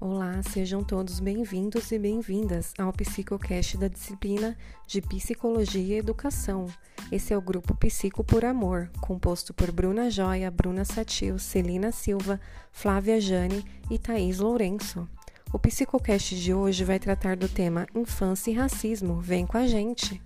Olá, sejam todos bem-vindos e bem-vindas ao Psicocast da disciplina de Psicologia e Educação. Esse é o grupo Psico por Amor, composto por Bruna Joia, Bruna Satil, Celina Silva, Flávia Jane e Thaís Lourenço. O Psicocast de hoje vai tratar do tema Infância e Racismo. Vem com a gente!